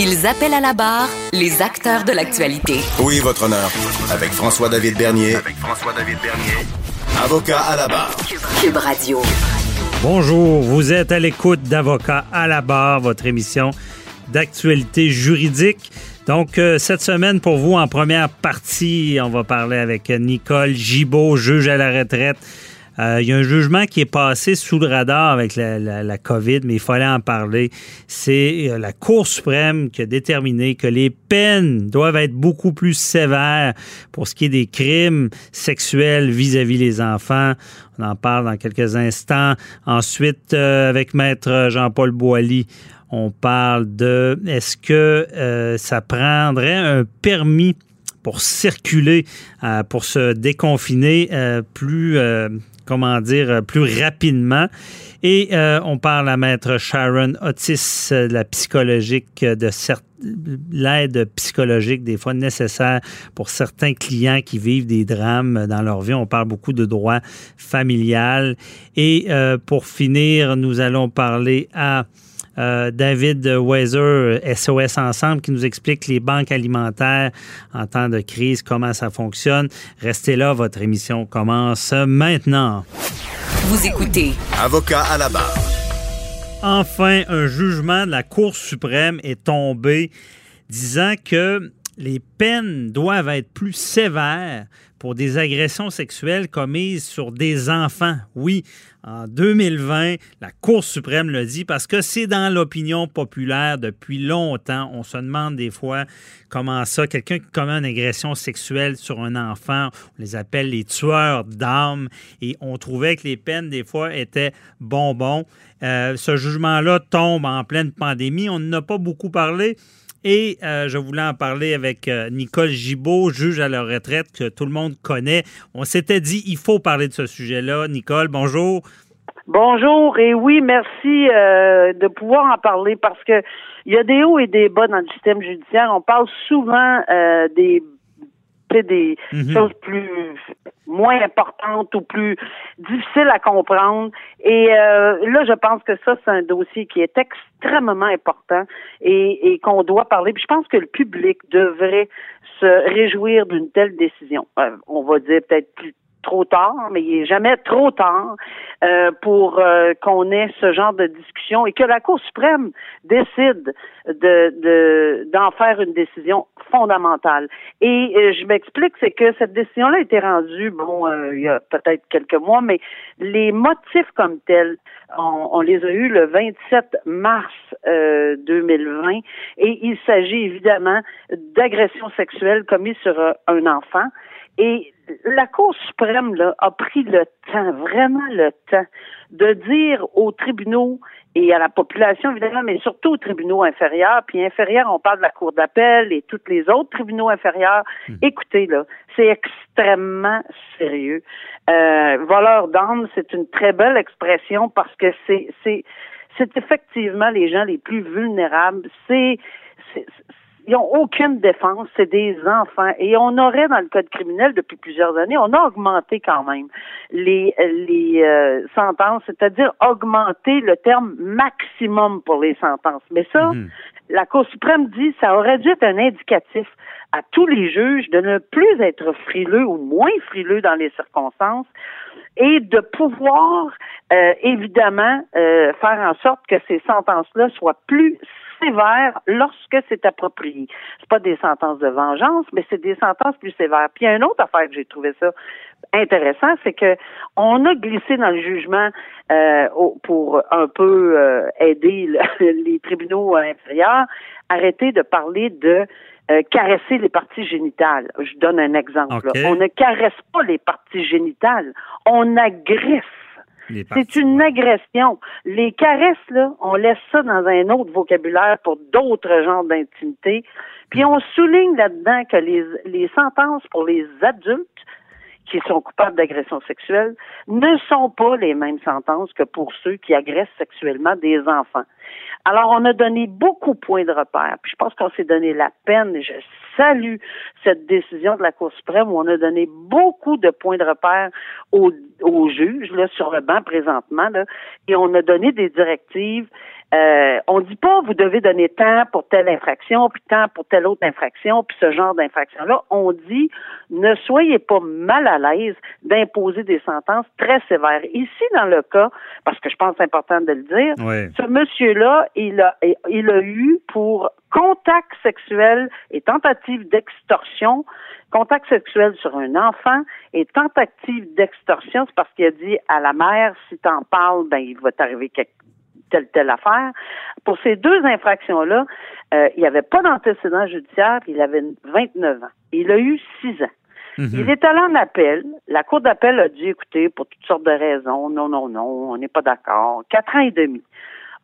Ils appellent à la barre les acteurs de l'actualité. Oui, votre honneur. Avec François-David Bernier. Avec François-David Bernier. Avocat à la barre. Cube Radio. Bonjour, vous êtes à l'écoute d'Avocat à la barre, votre émission d'actualité juridique. Donc, euh, cette semaine, pour vous, en première partie, on va parler avec Nicole Gibault, juge à la retraite euh, il y a un jugement qui est passé sous le radar avec la, COVID, mais il fallait en parler. C'est euh, la Cour suprême qui a déterminé que les peines doivent être beaucoup plus sévères pour ce qui est des crimes sexuels vis-à-vis des enfants. On en parle dans quelques instants. Ensuite, euh, avec Maître Jean-Paul Boilly, on parle de est-ce que ça prendrait un permis pour circuler, pour se déconfiner plus comment dire, euh, plus rapidement. Et euh, on parle à maître Sharon Otis, euh, la psychologique de l'aide psychologique des fois nécessaire pour certains clients qui vivent des drames dans leur vie. On parle beaucoup de droit familial. Et pour finir, nous allons parler à euh, David Weiser, SOS Ensemble, qui nous explique les banques alimentaires en temps de crise, comment ça fonctionne. Restez là, votre émission commence maintenant. Vous écoutez. Avocat à la barre. Enfin, un jugement de la Cour suprême est tombé disant que les peines doivent être plus sévères pour des agressions sexuelles commises sur des enfants. Oui, en 2020, la Cour suprême le dit parce que c'est dans l'opinion populaire depuis longtemps. On se demande des fois comment ça, quelqu'un qui commet une agression sexuelle sur un enfant, on les appelle les tueurs d'âmes et on trouvait que les peines des fois étaient bonbons. Euh, ce jugement-là tombe en pleine pandémie. On n'a pas beaucoup parlé. Et euh, je voulais en parler avec euh, Nicole Gibault, juge à la retraite que tout le monde connaît. On s'était dit, il faut parler de ce sujet-là. Nicole, bonjour. Bonjour et oui, merci euh, de pouvoir en parler parce que il y a des hauts et des bas dans le système judiciaire. On parle souvent des des mhm. choses plus moins importantes ou plus difficiles à comprendre. Et euh, là, je pense que ça, c'est un dossier qui est extrêmement important et, et qu'on doit parler. Puis je pense que le public devrait se réjouir d'une telle décision. Euh, on va dire peut-être plus trop tard, mais il n'est jamais trop tard euh, pour euh, qu'on ait ce genre de discussion et que la Cour suprême décide de d'en faire une décision fondamentale. Et euh, je m'explique, c'est que cette décision-là a été rendue, bon, il y a peut-être quelques mois, mais les motifs comme tels, on, on les a eus le 27 mars 2020 et il s'agit évidemment d'agressions sexuelles commises sur un enfant. Et la Cour suprême là, a pris le temps, vraiment le temps, de dire aux tribunaux et à la population, évidemment, mais surtout aux tribunaux inférieurs, puis inférieurs, on parle de la Cour d'appel et tous les autres tribunaux inférieurs. Hmm. Écoutez, là, c'est extrêmement sérieux. Euh, voleur d'âme, c'est une très belle expression parce que c'est, c'est, c'est effectivement les gens les plus vulnérables. C'est, c'est ils n'ont aucune défense, c'est des enfants. Et on aurait, dans le code criminel, depuis plusieurs années, on a augmenté quand même les, les euh, sentences, c'est-à-dire augmenter le terme maximum pour les sentences. Mais ça, mhm. la Cour suprême dit ça aurait dû être un indicatif à tous les juges de ne plus être frileux ou moins frileux dans les circonstances et de pouvoir euh, évidemment euh, faire en sorte que ces sentences-là soient plus sévères lorsque c'est approprié. C'est pas des sentences de vengeance, mais c'est des sentences plus sévères. Puis il y a une autre affaire que j'ai trouvé ça intéressant, c'est que on a glissé dans le jugement euh, pour un peu euh, aider les tribunaux inférieurs, arrêter de parler de euh, caresser les parties génitales. Je donne un exemple. On ne caresse pas les parties génitales, on agresse C'est une agression. Les caresses, là, on laisse ça dans un autre vocabulaire pour d'autres genres d'intimité. Puis on souligne là-dedans que les, les sentences pour les adultes qui sont coupables d'agression sexuelle ne sont pas les mêmes sentences que pour ceux qui agressent sexuellement des enfants. Alors, on a donné beaucoup de points de repère. Puis je pense qu'on s'est donné la peine, et je salue cette décision de la Cour suprême où on a donné beaucoup de points de repère aux, aux juges, là, sur le banc présentement, et on a donné des directives euh, on dit pas vous devez donner tant pour telle infraction, puis tant pour telle autre infraction, puis ce genre d'infraction-là. On dit ne soyez pas mal à l'aise d'imposer des sentences très sévères. Ici, dans le cas, parce que je pense que c'est important de le dire, ce monsieur-là, il a, il a eu pour contact sexuel et tentative d'extorsion, contact sexuel sur un enfant et tentative d'extorsion, c'est parce qu'il a dit à la mère, si t'en parles, ben il va t'arriver quelque telle, telle affaire. Pour ces deux infractions-là, euh, il n'y avait pas d'antécédent judiciaire, il avait 29 ans. Il a eu 6 ans. Mhm. Il est allé en appel. La Cour d'appel a dit, écoutez, pour toutes sortes de raisons, non, non, non, on n'est pas d'accord. Quatre ans et demi.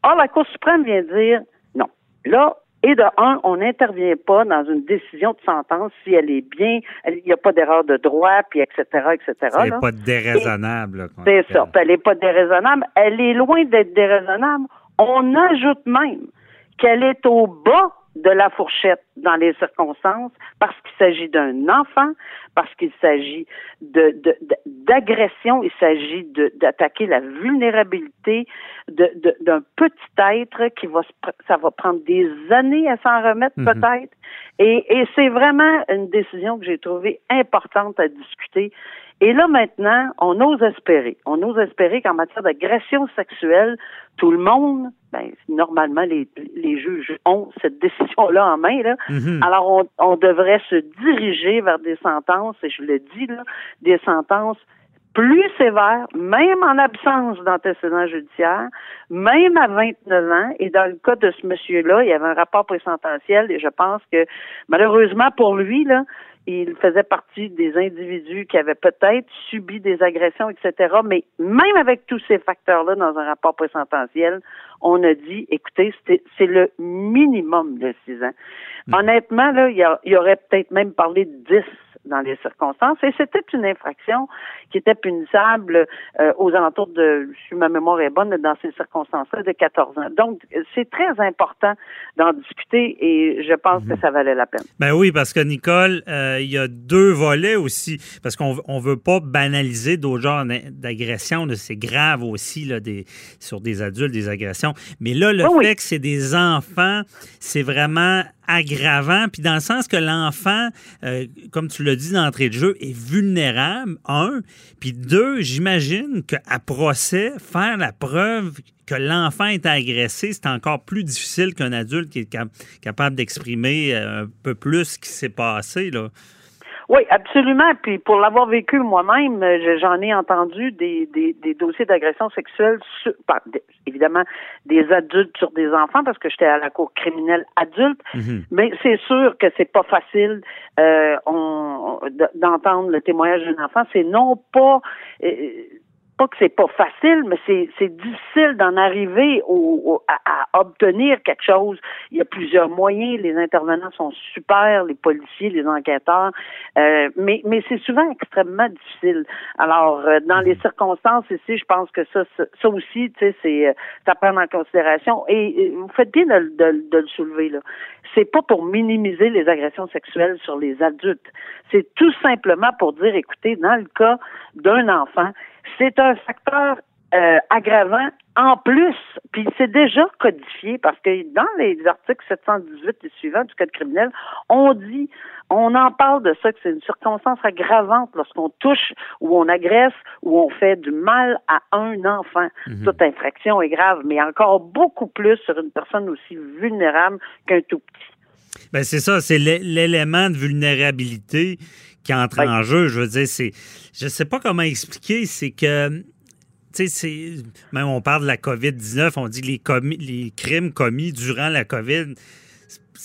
Or, la Cour suprême vient dire, non. Là, et de un, on n'intervient pas dans une décision de sentence si elle est bien, il n'y a pas d'erreur de droit, puis etc., etc. Elle n'est pas déraisonnable. C'est ça. Elle n'est pas déraisonnable. Elle est loin d'être déraisonnable. On ajoute même qu'elle est au bas de la fourchette dans les circonstances parce qu'il s'agit d'un enfant, parce qu'il s'agit de, d'agression, il s'agit d'attaquer la vulnérabilité d'un petit être qui va ça va prendre des années à s'en remettre mhm. peut-être. Et, et c'est vraiment une décision que j'ai trouvée importante à discuter et là, maintenant, on ose espérer. On ose espérer qu'en matière d'agression sexuelle, tout le monde, ben, normalement, les, les juges ont cette décision-là en main. Là. Mhm. Alors, on, on devrait se diriger vers des sentences, et je le dis, là, des sentences plus sévères, même en absence d'antécédent judiciaire, même à 29 ans. Et dans le cas de ce monsieur-là, il y avait un rapport présententiel et je pense que malheureusement pour lui, là, il faisait partie des individus qui avaient peut-être subi des agressions, etc. Mais même avec tous ces facteurs-là dans un rapport présententiel, on a dit, écoutez, c'est le minimum de six ans. Mm. Honnêtement, là, il y, y aurait peut-être même parlé de 10 dans les circonstances. Et c'était une infraction qui était punissable euh, aux alentours de, si ma mémoire est bonne, dans ces circonstances-là, de 14 ans. Donc, c'est très important d'en discuter et je pense que mhm. ça valait la peine. Ben oui, parce que Nicole, euh, il y a deux volets aussi, parce qu'on on veut pas banaliser d'autres genres d'agressions. C'est grave aussi là, des, sur des adultes, des agressions. Mais là, le fait que c'est des enfants, c'est vraiment aggravant, puis dans le sens que l'enfant, euh, comme tu l'as dit d'entrée de jeu, est vulnérable, un, puis deux, j'imagine qu'à procès, faire la preuve que l'enfant est agressé, c'est encore plus difficile qu'un adulte qui est capable d'exprimer euh, un peu plus ce qui s'est passé, là. Oui, absolument. Puis pour l'avoir vécu moi-même, euh, j'en ai entendu des, des, des dossiers d'agression sexuelle, sur, évidemment des adultes sur des enfants parce que j'étais à la cour criminelle adulte. Mhm. Mais c'est sûr que c'est pas facile euh, d'entendre le témoignage d'un enfant. C'est non pas euh, pas que c'est pas facile, mais c'est, difficile d'en arriver au, à, obtenir quelque chose. Il y a plusieurs moyens, les intervenants sont super, les policiers, les enquêteurs, euh, mais, mais c'est souvent extrêmement difficile. Alors, euh, dans les circonstances ici, je pense que ça, ça, aussi, tu sais, c'est, euh, à prendre en considération. Et, vous faites bien de, de, de le soulever là. C'est pas pour minimiser les agressions sexuelles sur les adultes. C'est tout simplement pour dire, écoutez, dans le cas d'un enfant, c'est un facteur euh, aggravant en plus, puis c'est déjà codifié parce que dans les articles 718 et suivants du Code criminel, on dit, on en parle de ça, que c'est une circonstance aggravante lorsqu'on touche ou on agresse ou on fait du mal à un enfant. Mhm. Toute infraction est grave, mais encore beaucoup plus sur une personne aussi vulnérable qu'un tout petit. Ben c'est ça, c'est l'élément de vulnérabilité qui entre en jeu. Je veux dire, c'est. Je sais pas comment expliquer, c'est que. Tu sais, même on parle de la COVID-19, on dit les, les crimes commis durant la COVID,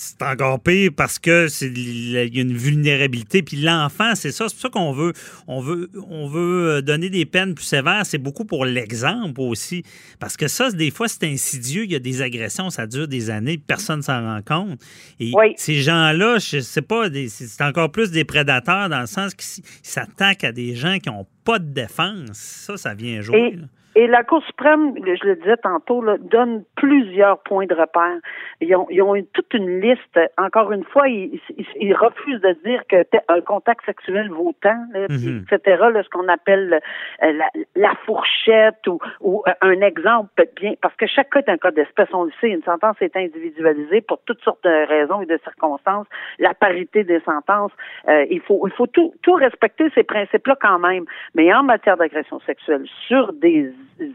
c'est encore pire parce que c'est il y a une vulnérabilité. Puis l'enfant, c'est ça. C'est pour ça qu'on veut, on veut, on veut euh, donner des peines plus sévères. C'est beaucoup pour l'exemple aussi. Parce que ça, des fois, c'est insidieux. Il y a des agressions, ça dure des années, personne s'en rend compte. Et ces gens-là, je sais pas, c'est encore plus des prédateurs dans le sens qu'ils s'attaquent à des gens qui n'ont pas de défense. Ça, ça vient jouer. Et la Cour suprême, je le disais tantôt, là, donne plusieurs points de repère. Ils ont, ils ont toute une liste. Encore une fois, ils, ils, refusent de dire que un contact sexuel vaut tant, mhm. etc. Là, ce qu'on appelle euh, la, la, fourchette ou, ou, euh, un exemple bien, parce que chaque cas est un cas d'espèce. On le sait, une sentence est individualisée pour toutes sortes de raisons et de circonstances. La parité des sentences, euh, il faut, il faut tout, tout respecter ces principes-là quand même. Mais en matière d'agression sexuelle sur des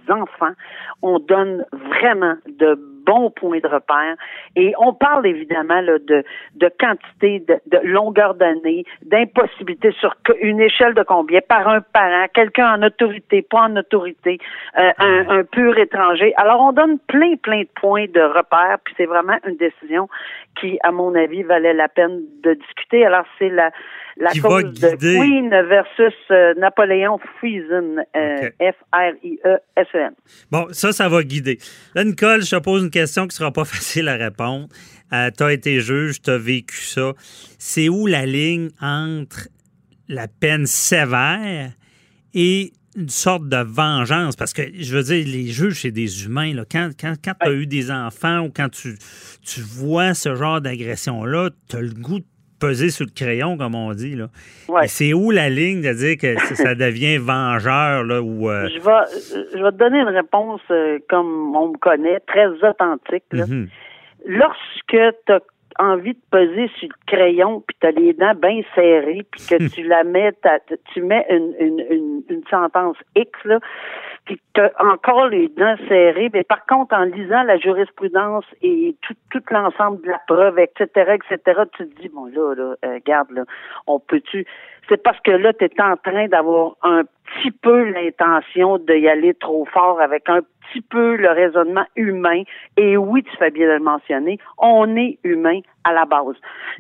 enfants, on donne vraiment de bons points de repère et on parle évidemment de, de quantité, de, longueur d'année, d'impossibilité sur une échelle de combien par un parent, quelqu'un en autorité, pas en autorité, euh, un, un, pur étranger. Alors on donne plein, plein de points de repère, puis c'est vraiment une décision qui, à mon avis, valait la peine de discuter. Alors c'est la la cause de Queen versus euh, Napoléon Friesen, euh, F-R-I-E-S-E-N. Bon, ça, ça va guider. Là, Nicole, je te pose une question qui ne sera pas facile à répondre. Euh, tu as été juge, tu as vécu ça. C'est où la ligne entre la peine sévère et une sorte de vengeance, parce que je veux dire, les juges, c'est des humains. Là. Quand, quand, quand tu as eu des enfants ou quand tu, tu vois ce genre d'agression-là, tu as le goût de peser sur le crayon, comme on dit. Là. C'est où la ligne de dire que ça devient vengeur? Là, ou, euh? je, vais, je vais te donner une réponse euh, comme on me connaît, très authentique. Mm-hmm. Lorsque tu as envie de peser sur le crayon, puis tu as les dents bien serrées, puis que tu la mets, tu mets une, une, une, sentence X, là, puis tu encore les dents serrées, mais par contre, en lisant la jurisprudence et tout, tout l'ensemble de la preuve, etc., etc., tu te dis, bon, là, là, euh, là, on peut-tu... C'est parce que là, tu en train d'avoir un petit peu l'intention d'y aller trop fort avec un petit peu le raisonnement humain. Et oui, tu fais bien de le mentionner, on est humain à la base.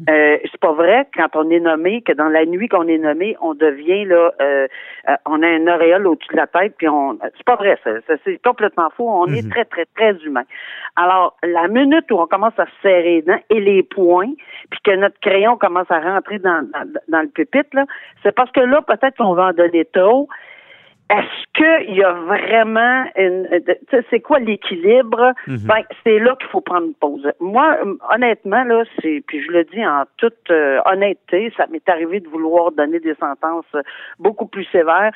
Euh, c'est pas vrai quand on est nommé que dans la nuit qu'on est nommé, on devient là, euh, euh, on a un auréole au-dessus de la tête, puis on, c'est pas vrai, ça, c'est complètement faux. On est mhm. très très très humain. Alors la minute où on commence à se serrer les dents et les poings, puis que notre crayon commence à rentrer dans dans, dans le pupitre là, c'est parce que là peut-être qu'on va en donner trop est-ce qu'il y a vraiment une c'est quoi l'équilibre? Mhm. Ben c'est là qu'il faut prendre une pause. Moi honnêtement là c'est puis je le dis en toute euh, honnêteté, ça m'est arrivé de vouloir donner des sentences beaucoup plus sévères.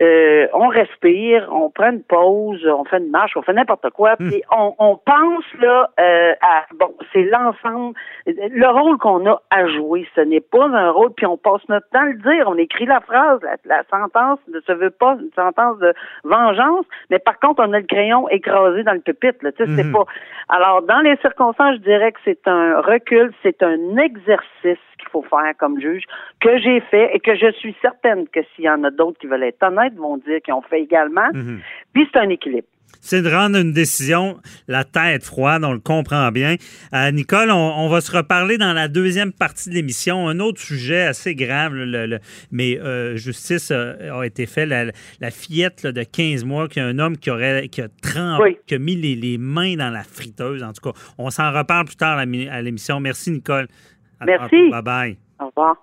Euh, on respire, on prend une pause, on fait une marche, on fait n'importe quoi, mhm. puis on, on, pense là euh, à bon c'est l'ensemble le rôle qu'on a à jouer. Ce n'est pas un rôle puis on passe notre temps à le dire. On écrit la phrase, la, la sentence ne se veut pas sentence de vengeance, mais par contre, on a le crayon écrasé dans le pupitre. Là, c'est mhm. pas. Alors, dans les circonstances, je dirais que c'est un recul, c'est un exercice qu'il faut faire comme juge, que j'ai fait et que je suis certaine que s'il y en a d'autres qui veulent être honnêtes, vont dire qu'ils ont fait également. Mhm. Puis c'est un équilibre c'est de rendre une décision la tête froide, on le comprend bien. Euh, Nicole, on, va se reparler dans la deuxième partie de l'émission. Un autre sujet assez grave, mais euh, justice a, été fait. La, fillette de 15 mois, qui a un homme qui, aurait, qui a trempé, qui a mis les, mains dans la friteuse. En tout cas, on s'en reparle plus tard à l'émission. Merci, Nicole. Merci. Bye bye. Au revoir.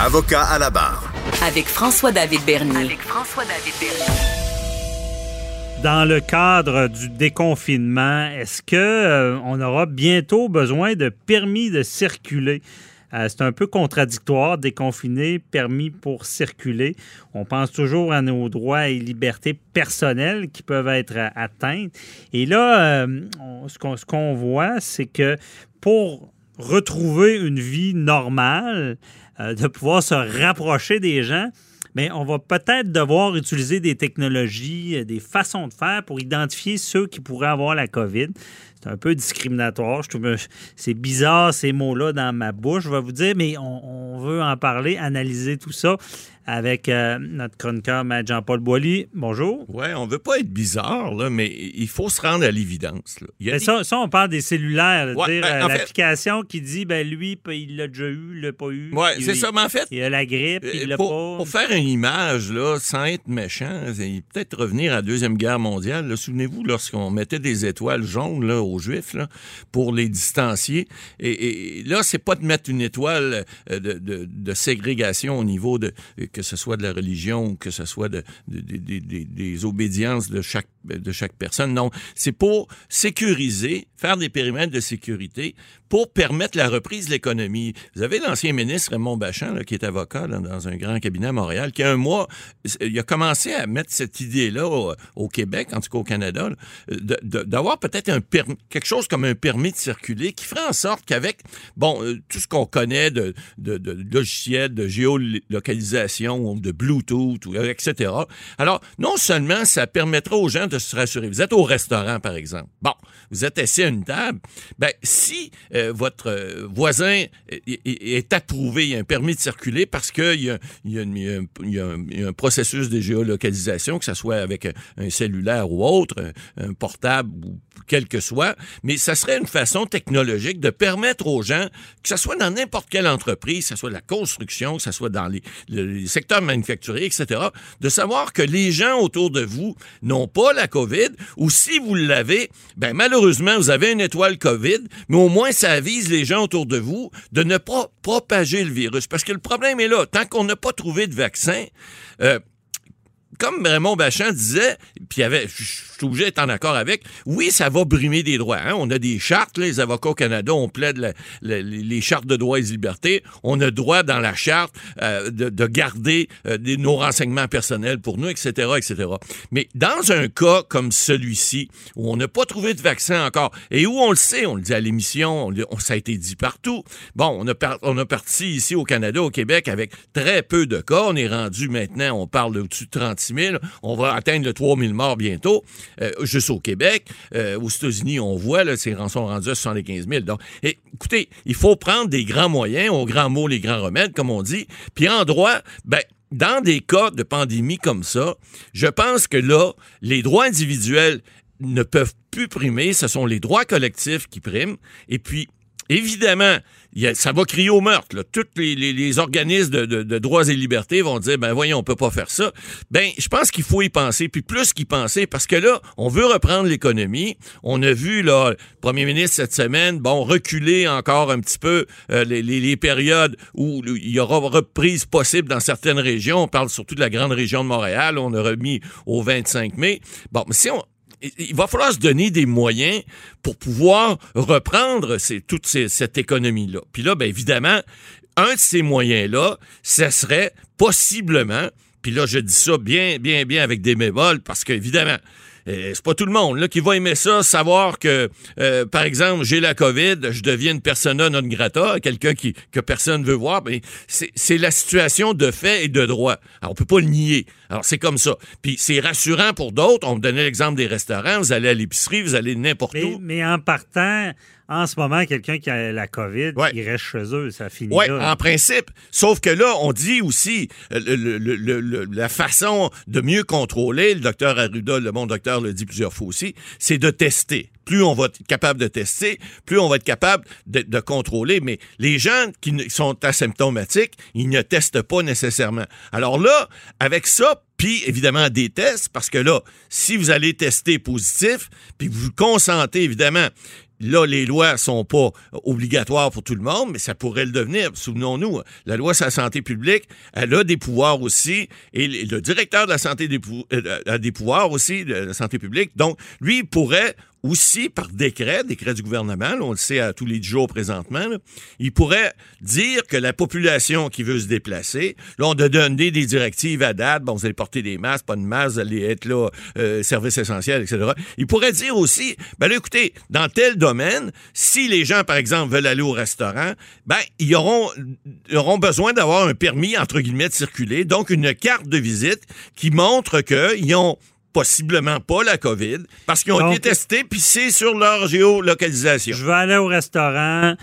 Avocat à la barre. Avec François-David Bernier. Avec François-David Bernier. Dans le cadre du déconfinement, est-ce que euh, on aura bientôt besoin de permis de circuler? Euh, c'est un peu contradictoire, déconfiner, permis pour circuler. On pense toujours à nos droits et libertés personnelles qui peuvent être atteintes. Et là, euh, ce qu'on voit, c'est que pour retrouver une vie normale, de pouvoir se rapprocher des gens, mais on va peut-être devoir utiliser des technologies, euh, des façons de faire pour identifier ceux qui pourraient avoir la COVID. c'est un peu discriminatoire. Je trouve c'est bizarre ces mots-là dans ma bouche, je vais vous dire, mais on, on veut en parler, analyser tout ça avec euh, notre chroniqueur, Jean-Paul Boilly. Bonjour. Oui, on veut pas être bizarre, là, mais il faut se rendre à l'évidence. ça, ça, on parle des cellulaires. ben, l'application qui dit, ben lui, il l'a déjà eu, il l'a pas eu. Oui, c'est ça, mais en fait... Il a la grippe, il euh, l'a pas. Pour faire une image, là, sans être méchant, peut-être revenir à la Deuxième Guerre mondiale. Souvenez-vous, lorsqu'on mettait des étoiles jaunes là, aux Juifs là, pour les distancier, et, et là, c'est pas de mettre une étoile euh, de, de, de ségrégation au niveau de que ce soit de la religion ou que ce soit de, des obédiences de chaque, de chaque personne. Non, c'est pour sécuriser, faire des périmètres de sécurité pour permettre la reprise de l'économie. Vous avez l'ancien ministre Raymond Bachand, qui est avocat dans un grand cabinet à Montréal, qui a un mois, il a commencé à mettre cette idée-là au, Québec, en tout cas au Canada, d'avoir peut-être un quelque chose comme un permis de circuler qui ferait en sorte qu'avec, bon, euh, tout ce qu'on connaît de, de, de logiciels, de géolocalisation, de Bluetooth, etc. Alors, non seulement ça permettra aux gens de se rassurer. Vous êtes au restaurant, par exemple. Bon, vous êtes assis à une table. Ben, si euh, votre euh, voisin est, approuvé, il y a un permis de circuler parce qu'il y, a un processus de géolocalisation, que ce soit avec un, cellulaire ou autre, un, portable ou quel que soit, mais ça serait une façon technologique de permettre aux gens, que ce soit dans n'importe quelle entreprise, que ce soit la construction, que ce soit dans les, les secteurs manufacturiers, etc., de savoir que les gens autour de vous n'ont pas la COVID, ou si vous l'avez, ben malheureusement, vous avez une étoile COVID, mais au moins ça avise les gens autour de vous de ne pas propager le virus. Parce que le problème est là. Tant qu'on n'a pas trouvé de vaccin, euh, comme Raymond Bachand disait, puis avait, je suis obligé d'être en accord avec, oui, ça va brimer des droits. Hein. On a des chartes, les avocats au Canada, on plaide les chartes de droits et libertés. On a droit dans la charte euh, de, garder euh, nos renseignements personnels pour nous, etc., etc. Mais dans un cas comme celui-ci, où on n'a pas trouvé de vaccin encore, et où on le sait, on le dit à l'émission, on, ça a été dit partout. Bon, on a, on a parti ici au Canada, au Québec, avec très peu de cas. On est rendu maintenant, on parle de au-dessus de 36 on va atteindre le 3 000 morts bientôt, euh, juste au Québec. Euh, aux États-Unis, on voit, là, ces sont rendus à 75 000. Donc, écoutez, il faut prendre des grands moyens, aux grands mots, les grands remèdes, comme on dit. Puis en droit, ben, dans des cas de pandémie comme ça, je pense que là, les droits individuels ne peuvent plus primer, ce sont les droits collectifs qui priment. Et puis, évidemment, ça va crier au meurtre. Tous les, organismes de, droits et libertés vont dire, ben voyons, on peut pas faire ça. Ben, je pense qu'il faut y penser, puis plus qu'y penser, parce que là, on veut reprendre l'économie. On a vu, là, le premier ministre cette semaine, bon, reculer encore un petit peu euh, les, périodes où il y aura reprise possible dans certaines régions. On parle surtout de la grande région de Montréal. On a remis au 25 mai. Bon, mais si on, il va falloir se donner des moyens pour pouvoir reprendre toute cette économie-là. Puis là, bien évidemment, un de ces moyens-là, ce serait possiblement, puis là, je dis ça bien, bien, bien avec des mévoles, parce qu'évidemment, c'est pas tout le monde qui va aimer ça, savoir que, euh, par exemple, j'ai la COVID, je deviens une persona non grata, quelqu'un que personne veut voir. Mais c'est la situation de fait et de droit. Alors, on peut pas le nier. Alors, c'est comme ça. Puis c'est rassurant pour d'autres. On me donnait l'exemple des restaurants. Vous allez à l'épicerie, vous allez n'importe où. Mais en partant, en ce moment, quelqu'un qui a la COVID, il reste chez eux, ça finit Oui, en principe. Sauf que là, on dit aussi euh, la façon de mieux contrôler, le docteur Arruda, le bon docteur le dit plusieurs fois aussi, c'est de tester. Plus on va être capable de tester, plus on va être capable de, contrôler. Mais les gens qui sont asymptomatiques, ils ne testent pas nécessairement. Alors là, avec ça, puis évidemment des tests, parce que là, si vous allez tester positif, puis vous consentez évidemment Là, les lois sont pas obligatoires pour tout le monde, mais ça pourrait le devenir. Souvenons-nous, la loi sur la santé publique, elle a des pouvoirs aussi, et le directeur de la santé euh, a des pouvoirs aussi de la santé publique. Donc, lui, il pourrait aussi par décret, décret du gouvernement, on le sait à tous les jours présentement, il pourrait dire que la population qui veut se déplacer, là, on a donné des directives à date, bon, vous allez porter des masques, pas de masques, vous allez être là, euh, service essentiel, etc. Il pourrait dire aussi, ben là, écoutez, dans tel domaine, si les gens, par exemple, veulent aller au restaurant, ben, ils auront, ils auront besoin d'avoir un permis, entre guillemets, de circuler, donc une carte de visite qui montre qu'ils ont possiblement pas la COVID, parce qu'ils ont Donc- été testés, puis c'est sur leur géolocalisation. Je veux aller au restaurant.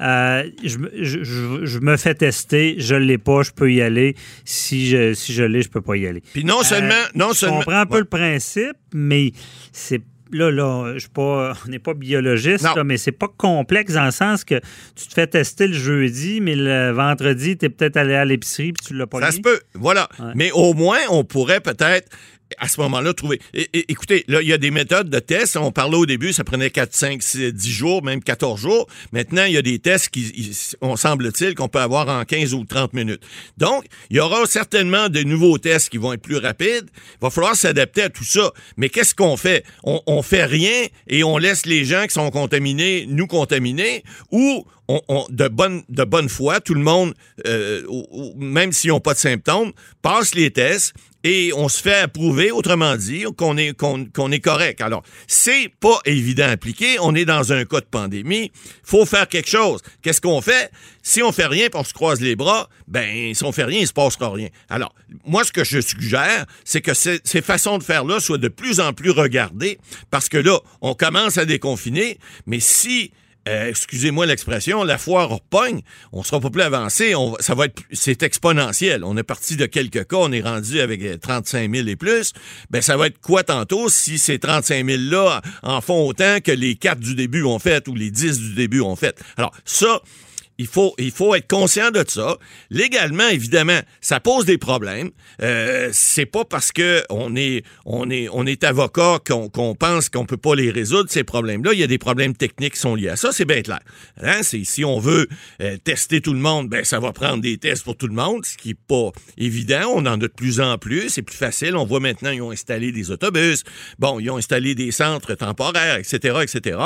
euh, je, me- je- je- je me fais tester, je l'ai pas, je peux y aller. Si je, si je l'ai, je peux pas y aller. Puis non seulement... Euh, non je seulement comprends un peu Ouais. le principe, mais c'est là, là, je suis pas, on n'est pas biologiste, là, mais c'est pas complexe dans le sens que tu te fais tester le jeudi, mais le vendredi, tu es peut-être allé à l'épicerie puis tu l'as pas Ça se peut, voilà. Ouais. Mais au moins, on pourrait peut-être à ce moment-là trouver. Écoutez, là, il y a des méthodes de tests. On parlait au début, ça prenait 4, 5, 6, 10 jours, même 14 jours. Maintenant, il y a des tests qui, on semble-t-il, qu'on peut avoir en 15 ou 30 minutes. Donc, il y aura certainement de nouveaux tests qui vont être plus rapides. Il va falloir s'adapter à tout ça. Mais qu'est-ce qu'on fait? On, on fait rien et on laisse les gens qui sont contaminés nous contaminer ou on, on- de, bonne, de bonne foi, tout le monde, euh, même s'ils n'ont pas de symptômes, passe les tests et on se fait approuver, autrement dit, qu'on est, qu'on, est correct. Alors, c'est pas évident à appliquer. On est dans un cas de pandémie. faut faire quelque chose. Qu'est-ce qu'on fait? Si on fait rien on se croise les bras, ben, si on fait rien, il se passera rien. Alors, moi, ce que je suggère, c'est que ces, ces façons de faire-là soient de plus en plus regardées parce que là, on commence à déconfiner, mais si euh, excusez-moi l'expression, la foire repogne, on sera pas plus avancé, ça va être, c'est exponentiel. On est parti de quelques cas, on est rendu avec euh, 35 000 et plus. Ben, ça va être quoi tantôt si ces 35 000 là en font autant que les 4 du début ont fait ou les 10 du début ont fait? Alors, ça, il faut, être conscient de ça. Légalement, évidemment, ça pose des problèmes. Euh, c'est pas parce que on est, avocat qu'on pense qu'on peut pas les résoudre ces problèmes-là. Il y a des problèmes techniques qui sont liés à ça. C'est bien clair. Hein? Si on veut euh, tester tout le monde, ben ça va prendre des tests pour tout le monde, ce qui est pas évident. On en a de plus en plus. C'est plus facile. On voit maintenant ils ont installé des autobus. Bon, ils ont installé des centres temporaires, etc., etc.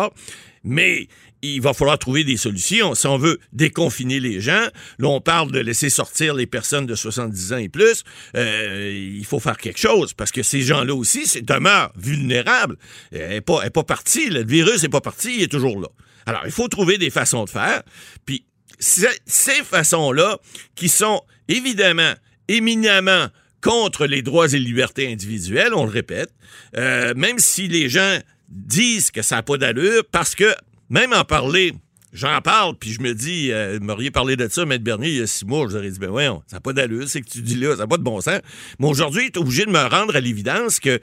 Mais il va falloir trouver des solutions. Si on veut déconfiner les gens, là, on parle de laisser sortir les personnes de 70 ans et plus, euh, il faut faire quelque chose parce que ces gens-là aussi demeurent vulnérables. Elle n'est pas, pas partie. Le virus n'est pas parti, il est toujours là. Alors, il faut trouver des façons de faire. Puis, ces façons-là qui sont évidemment éminemment contre les droits et libertés individuelles, on le répète, euh, même si les gens disent que ça n'a pas d'allure, parce que même en parler, j'en parle, puis je me dis, euh, vous m'auriez parlé de ça, Maître Bernier, il y a six mois, je vous aurais dit, ben voyons, ça n'a pas d'allure, c'est que tu dis là, ça n'a pas de bon sens. Mais aujourd'hui, il est obligé de me rendre à l'évidence que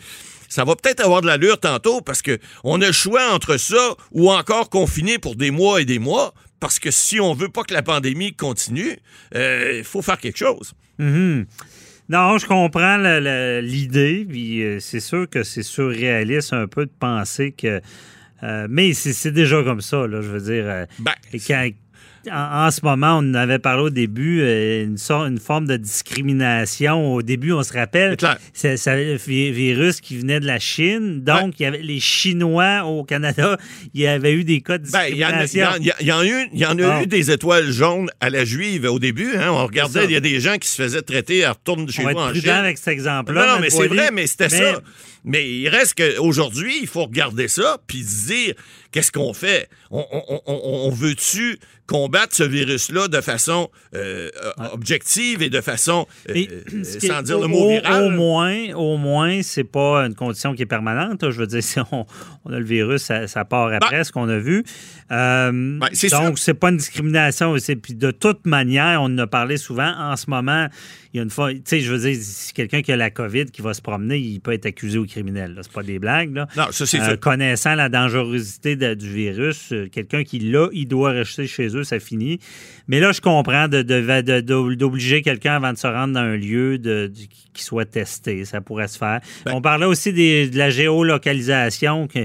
ça va peut-être avoir de l'allure tantôt, parce que on a le choix entre ça ou encore confiné pour des mois et des mois, parce que si on veut pas que la pandémie continue, euh, il faut faire quelque chose. Mhm. Non, je comprends l'idée, puis euh, c'est sûr que c'est surréaliste un peu de penser que. Euh, mais c'est c'est déjà comme ça, là, je veux dire. euh, Ben, quand- en, en ce moment, on en avait parlé au début, euh, une, sorte, une forme de discrimination. Au début, on se rappelle, C'est un vi- virus qui venait de la Chine. Donc, il y avait les Chinois au Canada, il y avait eu des cas de Ben, il y en a, il y discrimination. en- il y en a eu, il y en a Ah. eu des étoiles jaunes à la juive au début. Hein, on regardait, il y a des gens qui se faisaient traiter à retourne chez on va être en prudent Chine. avec cet exemple-là. Non, mais c'est vrai, mais c'était Mais- ça. Mais il reste qu'aujourd'hui, il faut regarder ça puis se dire qu'est-ce qu'on fait? On, on- on- on veut-tu combattre ce virus-là de façon euh, objective et de façon euh, euh, sans dire le mot au- viral? Au moins, au moins, c'est pas une condition qui est permanente. là. Je veux dire, si on, a le virus, ça, ça part après, ce qu'on a vu. Ben, donc, c'est pas une discrimination. Puis de toute manière, on en a parlé souvent. En ce moment, il y a une fois, tu sais, je veux dire, si quelqu'un qui a la COVID qui va se promener, il peut être accusé au criminel. C'est pas des blagues. Là. Non, ça, c'est Euh, connaissant la dangerosité de- du virus, euh, quelqu'un qui l'a, il doit rester chez eux, ça finit. Mais là, je comprends de- de- de- de- d'obliger quelqu'un avant de se rendre dans un lieu de- qui soit testé. Ça pourrait se faire. Ben- On parlait aussi des- de la géolocalisation que,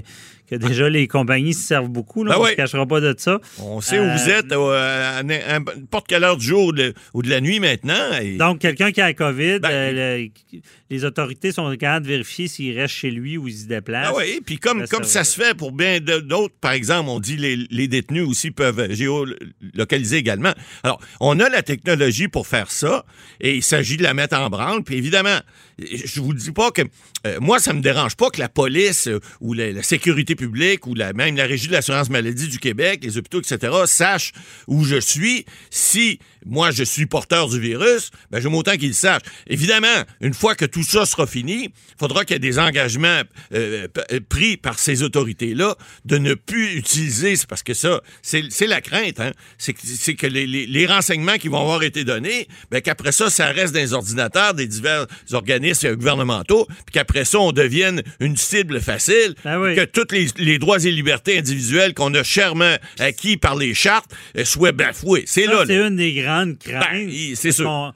que déjà les compagnies se servent beaucoup. Là, Ben on ne oui. se cachera pas de ça. On sait où Euh, vous êtes euh, à n'importe quelle heure du jour ou de, ou de la nuit maintenant. et- Donc, quelqu'un qui a la COVID, Ben- euh, le- les autorités sont capables de vérifier s'il reste chez lui ou il se déplace. Ah oui, puis comme, Ça, comme ça se fait pour bien d'autres, par exemple, on dit les, les détenus aussi peuvent géolocaliser également. Alors, on a la technologie pour faire ça et il s'agit de la mettre en branle. Puis évidemment, je vous dis pas que euh, moi, ça me dérange pas que la police euh, ou la, sécurité publique ou la, même la Régie de l'assurance maladie du Québec, les hôpitaux, etc., sachent où je suis. Si moi, je suis porteur du virus, ben, j'aime autant qu'ils le sachent. Évidemment, une fois que tout ça sera fini, il faudra qu'il y ait des engagements euh, euh, pris par ces autorités-là de ne plus utiliser, parce que ça, c'est la crainte, hein? c'est que les, les, renseignements qui vont avoir été donnés, ben, qu'après ça, ça reste dans les ordinateurs des divers organismes gouvernementaux, puis qu'après ça, on devienne une cible facile, ah que tous les, droits et libertés individuelles qu'on a chèrement acquis par les chartes euh, soient bafoués. C'est là. C'est une des ben, c'est sûr.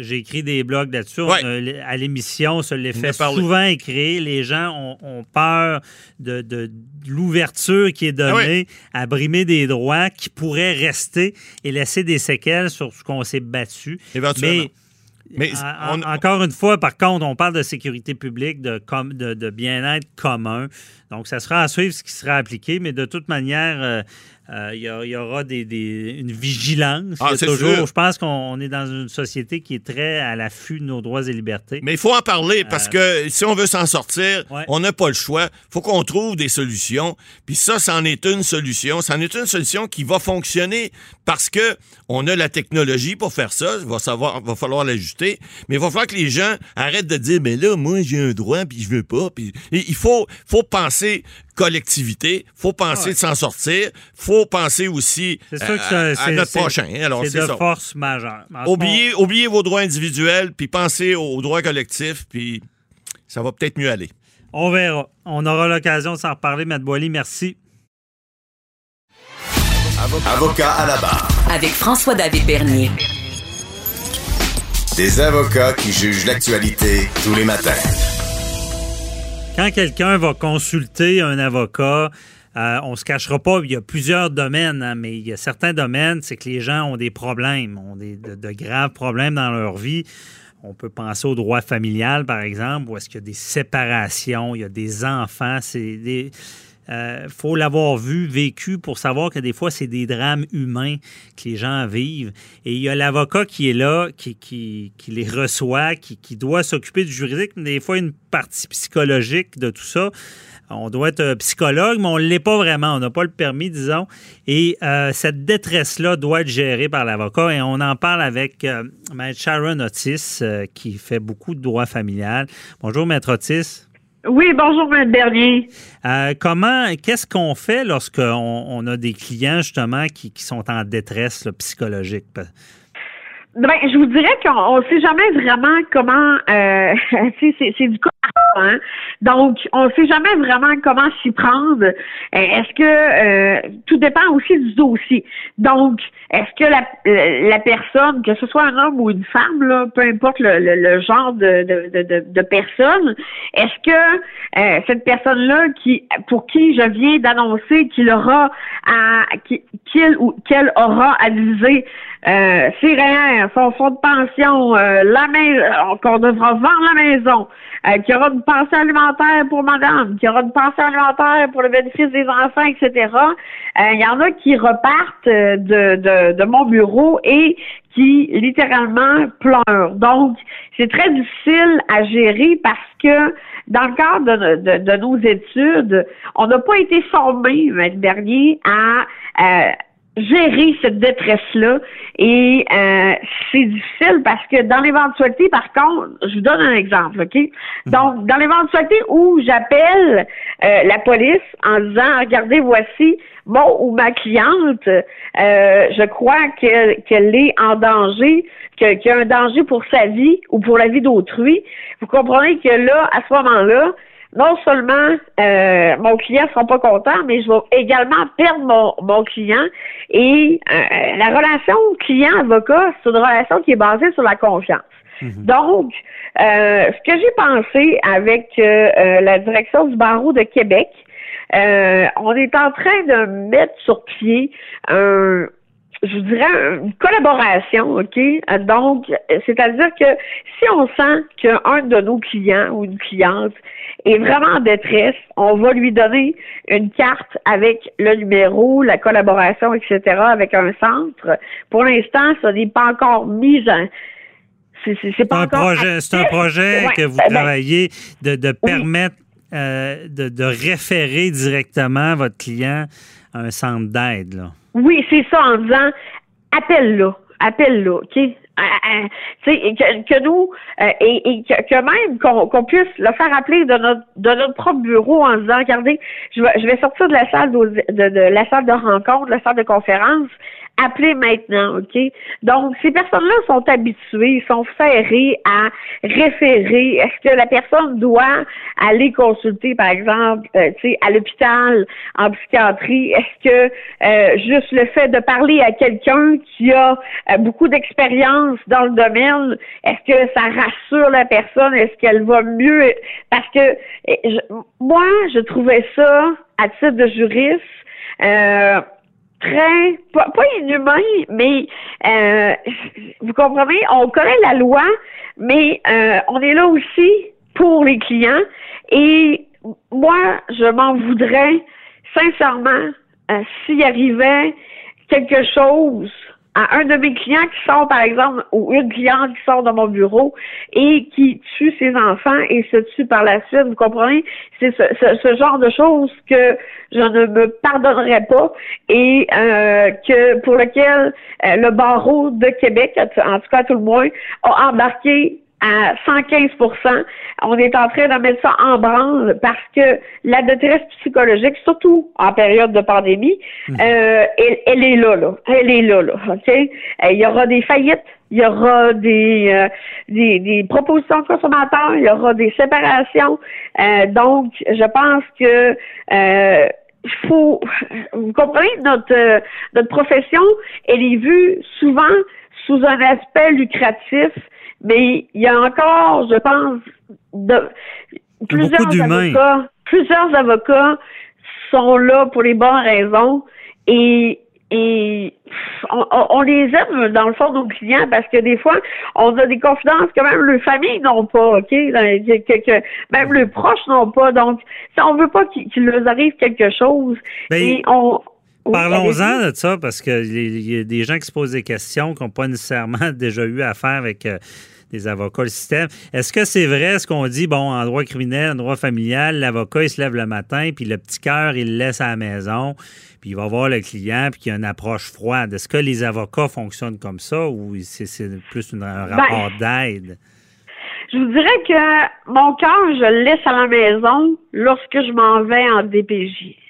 J'ai écrit des blogs là-dessus. À l'émission, ça les fait souvent écrire. Les gens ont, peur de, l'ouverture qui est donnée ah à brimer des droits qui pourraient rester et laisser des séquelles sur ce qu'on s'est battu. Éventuellement. Mais encore une fois, par contre, on parle de sécurité publique, de, de, bien-être commun. Donc, ça sera à suivre ce qui sera appliqué, mais de toute manière, euh, il y, aura des, une vigilance. Ah, toujours, je pense qu'on est dans une société qui est très à l'affût de nos droits et libertés. Mais il faut en parler parce que si on veut s'en sortir, on n'a pas le choix. Il faut qu'on trouve des solutions. Puis ça, c'en est une solution. C'en est une solution qui va fonctionner parce que on a la technologie pour faire ça. Il va, savoir, va falloir l'ajuster. Mais il va falloir que les gens arrêtent de dire, mais là, moi, j'ai un droit, puis je veux pas. Puis il faut, faut penser collectivité. faut penser de s'en sortir. faut penser aussi à, notre prochain. C'est de force majeure. Oubliez, oubliez vos droits individuels, puis pensez aux droits collectifs, puis ça va peut-être mieux aller. On verra. On aura l'occasion de s'en reparler. Matt Boily, merci. Avocat à la barre. Avec François-David Bernier. Des avocats qui jugent l'actualité tous les matins. Quand quelqu'un va consulter un avocat, euh, on se cachera pas, il y a plusieurs domaines, hein, mais il y a certains domaines, c'est que les gens ont des problèmes, ont des, de, graves problèmes dans leur vie. On peut penser au droit familial, par exemple, où est-ce qu'il y a des séparations, il y a des enfants, c'est des euh, faut l'avoir vu, vécu pour savoir que des fois, c'est des drames humains que les gens vivent. Et il y a l'avocat qui est là, qui, les reçoit, qui, doit s'occuper du juridique, mais des fois, une partie psychologique de tout ça. On doit être psychologue, mais on ne l'est pas vraiment. On n'a pas le permis, disons. Et euh, cette détresse-là doit être gérée par l'avocat. Et on en parle avec euh, Maître Sharon Otis, qui fait beaucoup de droit familial. Bonjour, Maître Otis. Oui, bonjour, M. Bernier. Euh, comment, qu'est-ce qu'on fait lorsqu'on on a des clients, justement, qui, sont en détresse psychologique? Ben, je vous dirais qu'on ne sait jamais vraiment comment. Euh, c'est du cas Hein? Donc, on ne sait jamais vraiment comment s'y prendre. Euh, est-ce que euh, tout dépend aussi du dossier. Donc, est-ce que la, euh, la personne, que ce soit un homme ou une femme, là, peu importe le, le, genre de, de, de, de personne, est-ce que cette personne-là, qui pour qui je viens d'annoncer qu'il aura à qu'il ou qu'elle aura à viser euh, ses son fonds de pension, la maison, qu'on devra vendre la maison, euh, qu'il y une pension alimentaire pour madame, qu'il y aura une pension alimentaire pour le bénéfice des enfants, etc. Euh, il y en a qui repartent euh, de, mon bureau et qui littéralement pleurent. Donc, c'est très difficile à gérer parce que dans le cadre de, nos études, on n'a pas été formés, Maître Bernier, à gérer cette détresse-là. Et euh, c'est difficile parce que dans l'éventualité, par contre, je vous donne un exemple, OK? Mhm. Donc, dans l'éventualité où j'appelle euh, la police en disant Regardez, voici mon ou ma cliente, euh, je crois qu'elle est en danger, qu'il y a un danger pour sa vie ou pour la vie d'autrui. Vous comprenez que là, à ce moment-là, non seulement euh, mon client sera pas content, mais je vais également perdre mon, mon client. Et euh, la relation client-avocat, c'est une relation qui est basée sur la confiance. Mhm. Donc, euh, ce que j'ai pensé avec la direction du barreau de Québec, on est en train de mettre sur pied un, je dirais, une collaboration, OK? Donc, c'est-à-dire que si on sent qu'un de nos clients ou une cliente est vraiment en détresse, on va lui donner une carte avec le numéro, la collaboration, etc., avec un centre. Pour l'instant, ça n'est pas encore mis en... C'est pas un projet, c'est un projet que vous ben, ben, travaillez de, de permettre euh, de, de, référer directement votre client à un centre d'aide. Oui, c'est ça, en disant appelle-le, appelle-le, OK? Euh, que, que, nous euh, et, et que, même qu'on puisse le faire appeler de notre de notre propre bureau en disant regardez je vais je vais sortir de la salle de, de, de la salle de rencontre la salle de conférence appelez maintenant, OK? Donc, ces personnes-là sont habituées, sont ferrées à référer. Est-ce que la personne doit aller consulter, par exemple, euh, tu sais, à l'hôpital, en psychiatrie? Est-ce que euh, juste le fait de parler à quelqu'un qui a euh, beaucoup d'expérience dans le domaine, est-ce que ça rassure la personne? Est-ce qu'elle va mieux? Parce que moi, je trouvais ça, à titre de juriste, euh, très, pas, inhumain, mais euh, vous comprenez, on connaît la loi, mais euh, on est là aussi pour les clients. Et moi, je m'en voudrais sincèrement euh, s'il arrivait quelque chose à un de mes clients qui sort, par exemple, ou une cliente qui sort de mon bureau et qui tue ses enfants et se tue par la suite, vous comprenez? C'est ce, genre de choses que je ne me pardonnerai pas et euh, que pour lequel euh, le barreau de Québec, en tout cas tout le moins, a embarqué à 115% On est en train de mettre ça en branle parce que la détresse psychologique, surtout en période de pandémie, mhm. euh, elle, est là, là. Elle est là, là. OK? Euh, il y aura des faillites, il y aura des, euh, des, des, propositions de consommateurs, il y aura des séparations. donc, je pense que il faut, vous comprenez, notre, notre profession, elle est vue souvent sous un aspect lucratif mais il y a encore, je pense, de, plusieurs avocats, plusieurs avocats sont là pour les bonnes raisons et et on, les aime dans le fond nos clients parce que des fois on a des confidences que même leurs familles n'ont pas, ok, que, même leurs proches n'ont pas. Donc, on veut pas qu'il leur arrive quelque chose, ben, et on Parlons-en de ça parce qu'il y a des gens qui se posent des questions qui n'ont pas nécessairement déjà eu affaire avec euh, des avocats, le système. Est-ce que c'est vrai ce qu'on dit, bon, en droit criminel, en droit familial, l'avocat, il se lève le matin, puis le petit cœur, il le laisse à la maison, puis il va voir le client, puis il y a une approche froide. Est-ce que les avocats fonctionnent comme ça ou c'est plus un ben, rapport d'aide? Je vous dirais que mon cœur, je le laisse à la maison lorsque je m'en vais en DPJ.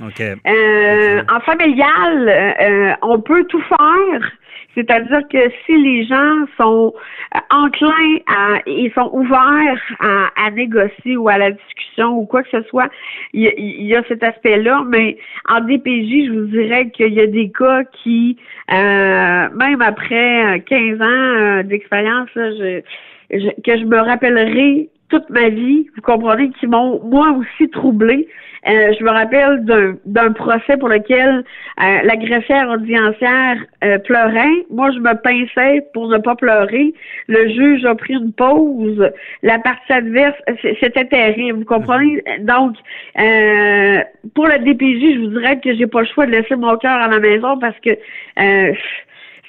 Euh, en familial, euh, on peut tout faire. C'est-à-dire que si les gens sont euh, enclins à, ils sont ouverts à, négocier ou à la discussion ou quoi que ce soit, il y, a cet aspect-là. Mais en DPJ, je vous dirais qu'il y a des cas qui, même après 15 ans d'expérience, je, que je me rappellerai toute ma vie, vous comprenez, qui m'ont moi aussi troublé. Euh, je me rappelle d'un procès pour lequel euh, la greffière audiencière euh, pleurait. Moi, je me pinçais pour ne pas pleurer. Le juge a pris une pause. La partie adverse, c'était terrible. Vous comprenez? Donc, pour la DPJ, je vous dirais que j'ai pas le choix de laisser mon cœur à la maison parce que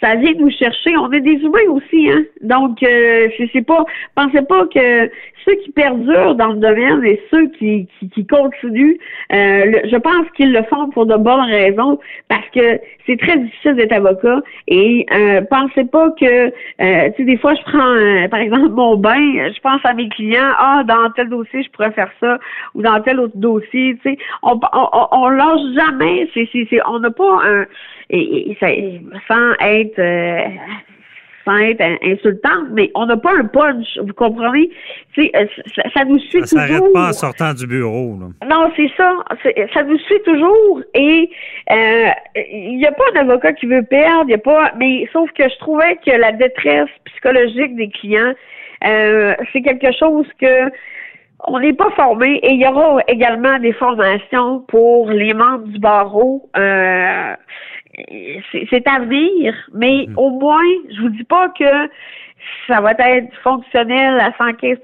ça vient nous chercher. On est des humains aussi, hein. Donc, euh, c'est pas, pensez pas que ceux qui perdurent dans le domaine et ceux qui, qui, continuent, euh, je pense qu'ils le font pour de bonnes raisons, parce que c'est très difficile d'être avocat. Et euh, pensez pas que, euh, tu sais, des fois, je prends, par exemple, mon bain, je pense à mes clients, ah, dans tel dossier, je pourrais faire ça, ou dans tel autre dossier, tu sais, on, on, on, lâche jamais. C'est, c'est, on n'a pas un et, ça, sans être euh, insultante, mais on n'a pas un punch, vous comprenez? Euh, ça, ça, nous suit ça toujours. pas en sortant du bureau. Non, c'est ça. Ça nous suit toujours. Et euh, il n'y a pas d'avocat qui veut perdre, y a pas. Mais sauf que je trouvais que la détresse psychologique des clients, c'est quelque chose que on n'est pas formé et il y aura également des formations pour les membres du barreau. Euh, c'est à venir, mais hmm. au moins, je vous dis pas que ça va être fonctionnel à 115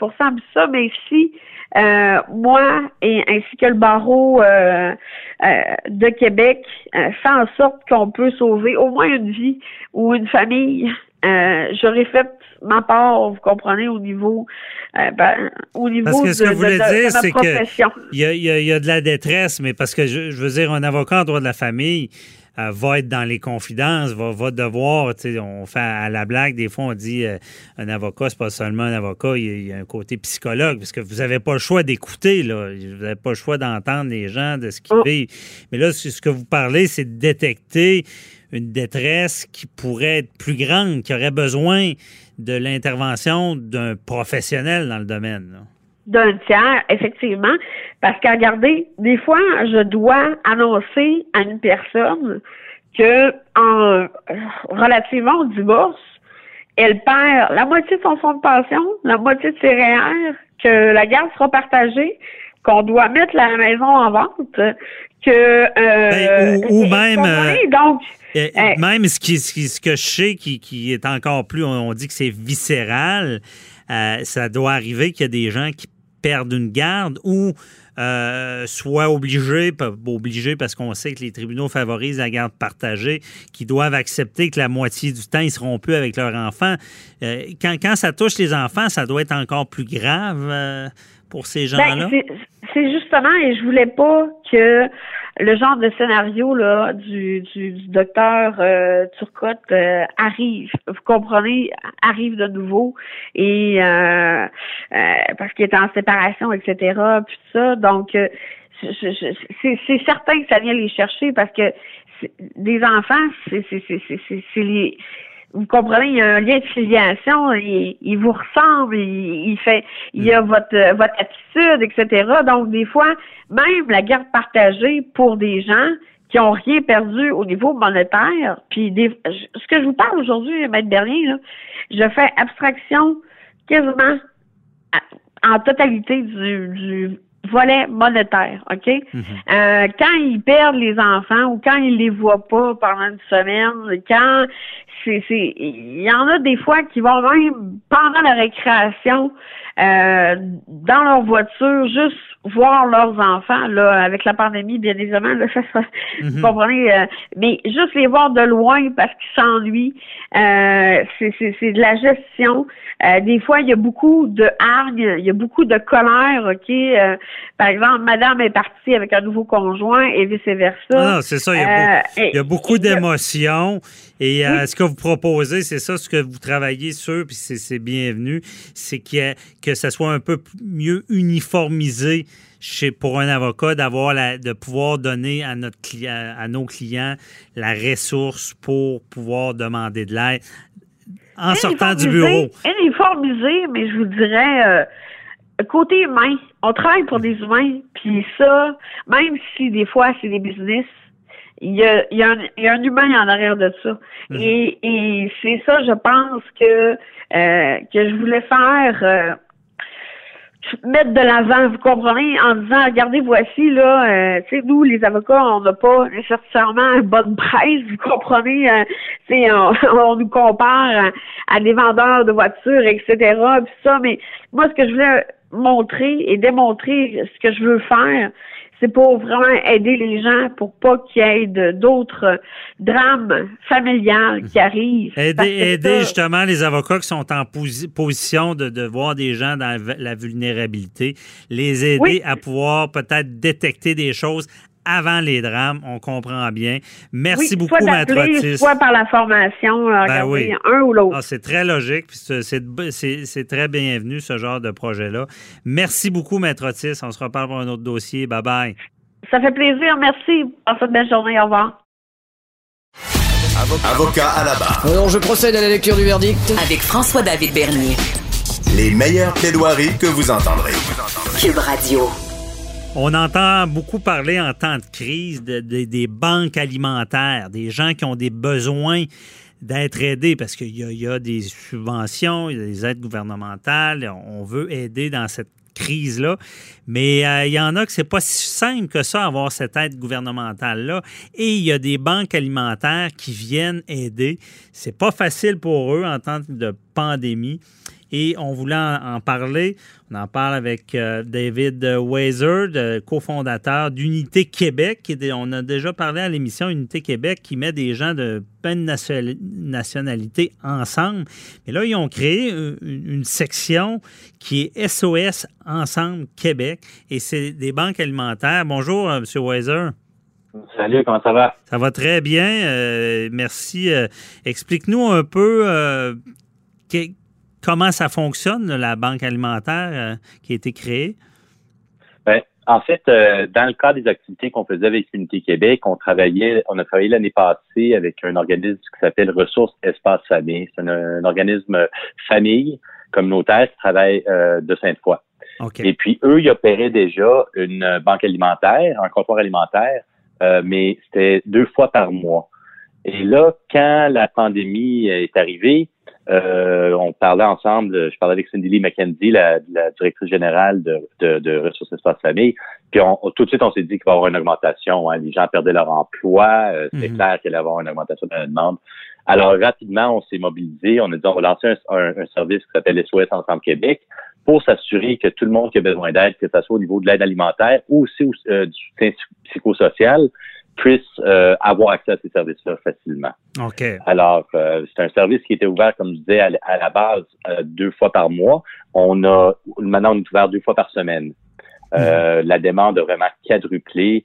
ça, mais si euh, moi et ainsi que le barreau euh, euh, de Québec fait en sorte qu'on peut sauver au moins une vie ou une famille euh, j'aurais fait ma part, vous comprenez, au niveau, euh, ben, au niveau Parce que ce de, que vous voulez de- dire, c'est que il y a, y y de la détresse, mais parce que je, je veux dire, un avocat en droit de la famille euh, va être dans les confidences, va, va devoir, tu sais, on fait à la blague, des fois on dit euh, un avocat, c'est pas seulement un avocat, il y, a, il y a un côté psychologue, parce que vous n'avez pas le choix d'écouter, là. Vous n'avez pas le choix d'entendre les gens, de ce qu'ils Oh. vivent. Mais là, ce ce que vous parlez, c'est de détecter une détresse qui pourrait être plus grande, qui aurait besoin de l'intervention d'un professionnel dans le domaine. là. D'un tiers, effectivement, parce que regardez, des fois, je dois annoncer à une personne que en relativement au divorce, elle perd la moitié de son fonds de pension, la moitié de ses REER, que la garde sera partagée, qu'on doit mettre la maison en vente, que euh, Ben, ou- même, comprenez? donc Et- Hey. Même ce, qui, ce, que je sais qui, qui est encore plus, on, on dit que c'est viscéral, euh, ça doit arriver qu'il y a des gens qui perdent une garde ou euh, soient obligés, pas obligés parce qu'on sait que les tribunaux favorisent la garde partagée, qui doivent accepter que la moitié du temps, ils seront plus avec leur enfant. Euh, quand, quand ça touche les enfants, ça doit être encore plus grave euh, pour ces gens-là? Ben, c'est- c'est justement, et je voulais pas que le genre de scénario là du, du, du docteur euh, Turcotte euh, arrive. Vous comprenez, arrive de nouveau et euh, euh, parce qu'il est en séparation, etc. Puis ça. Donc, euh, c'est certain que ça vient les chercher parce que des enfants, c'est les vous comprenez, il y a un lien de filiation, il, vous ressemble, il, fait, il y a votre, votre attitude, etc. Donc, des fois, même la garde partagée pour des gens qui ont rien perdu au niveau monétaire, puis des, ce que je vous parle aujourd'hui, Maître Bernier, là, je fais abstraction quasiment en totalité du, du volet monétaire, OK? Euh, quand ils perdent les enfants ou quand ils les voient pas pendant une semaine, quand c'est, c'est, il y en a des fois qui vont même pendant la récréation euh, dans leur voiture juste voir leurs enfants là avec la pandémie bien évidemment là ça, ça vous comprenez euh, mais juste les voir de loin parce qu'ils s'ennuient euh, c'est, c'est, c'est de la gestion des fois il y a beaucoup de hargne il y a beaucoup de colère ok par exemple madame est partie avec un nouveau conjoint et vice versa Ah non, c'est ça. Il y a, il y a beaucoup d'émotions. Et Oui. ce que vous proposez, c'est ça, ce que vous travaillez sur, puis c'est c'est bienvenu, c'est qu'il y ait- que ça soit un peu mieux uniformisé chez, pour un avocat d'avoir la, de pouvoir donner à notre client, à nos clients la ressource pour pouvoir demander de l'aide en sortant du bureau. Uniformisé, mais je vous dirais, euh, côté humain, on travaille pour des humains, puis ça, même si des fois c'est des business, il y a, il y a, un, il y a un humain en arrière de ça. Et, et c'est ça, je pense que euh, que je voulais faire. euh, mettre de l'avant, vous comprenez, en disant, regardez, voici, là, euh, tu sais, nous, les avocats, on n'a pas nécessairement une bonne presse, vous comprenez, euh, tu sais, on, on nous compare à, à des vendeurs de voitures, etc., puis ça, mais moi, ce que je voulais montrer et démontrer, ce que je veux faire, c'est pour vraiment aider les gens pour pas qu'il y ait d'autres drames familiales qui arrivent. Parce Aider, aider ça- justement les avocats qui sont en posi- position de, de voir des gens dans la vulnérabilité, les aider Oui. à pouvoir peut-être détecter des choses avant les drames. On comprend bien. Merci oui, beaucoup, soit Maître soit par la formation, Ben regardez, oui. un ou l'autre. Ah, c'est très logique, puis c'est très bienvenu, ce genre de projet-là. Merci beaucoup, Maître Otis. On se reparle pour un autre dossier. Bye-bye. Ça fait plaisir, merci. Passez une belle journée, au revoir. Avocat à la barre. Alors, je procède à la lecture du verdict. Avec François-David Bernier. Les meilleures plaidoiries que vous entendrez. Cube Radio. On entend beaucoup parler en temps de crise de- de- des banques alimentaires, des gens qui ont des besoins d'être aidés parce qu'il y, a- il y a des subventions, il y a des aides gouvernementales, on veut aider dans cette crise-là. Mais euh, il y en a que c'est pas si simple que ça, avoir cette aide gouvernementale-là. Et il y a des banques alimentaires qui viennent aider. C'est pas facile pour eux en temps de pandémie. Et on voulait en, parler. On en parle avec euh, David Weiser, cofondateur d'Unité Québec. on a déjà parlé à l'émission Unité Québec qui met des gens de plein de nationalités ensemble. Mais là, ils ont créé une, section qui est SOS Ensemble Québec et c'est des banques alimentaires. Bonjour, M. Weiser. Salut, comment ça va? Ça va très bien. Euh, merci. Euh, explique-nous un peu euh, comment ça fonctionne, la banque alimentaire qui a été créée? Ben, en fait, dans le cadre des activités qu'on faisait avec Unité Québec, on travaillait, on a travaillé l'année passée avec un organisme qui s'appelle Ressources Espace Famille. C'est un, organisme famille communautaire qui travaille de Sainte-Foy. Et puis, eux, ils opéraient déjà une banque alimentaire, un comptoir alimentaire euh, mais c'était deux fois par mois. Et là, quand la pandémie est arrivée, euh, on parlait ensemble, je parlais avec Cindy Lee McKenzie, la, directrice générale de, de, de Ressources Espace Famille, puis on, tout de suite, on s'est dit qu'il va y avoir une augmentation. Hein. Les gens perdaient leur emploi, euh, c'est mhm. clair qu'il allait y avoir une augmentation de la demande. Alors, rapidement, on s'est mobilisé, on a dit on va lancer un, un, service qui s'appelle SOS Ensemble Québec pour s'assurer que tout le monde qui a besoin d'aide, que ce soit au niveau de l'aide alimentaire ou aussi euh, du soutien psychosocial, puisse euh, avoir accès à ces services-là facilement. OK. Alors, euh, c'est un service qui était ouvert, comme je disais, à, la base deux fois par mois. On a maintenant on est ouvert deux fois par semaine. Mhm. La demande a vraiment quadruplé.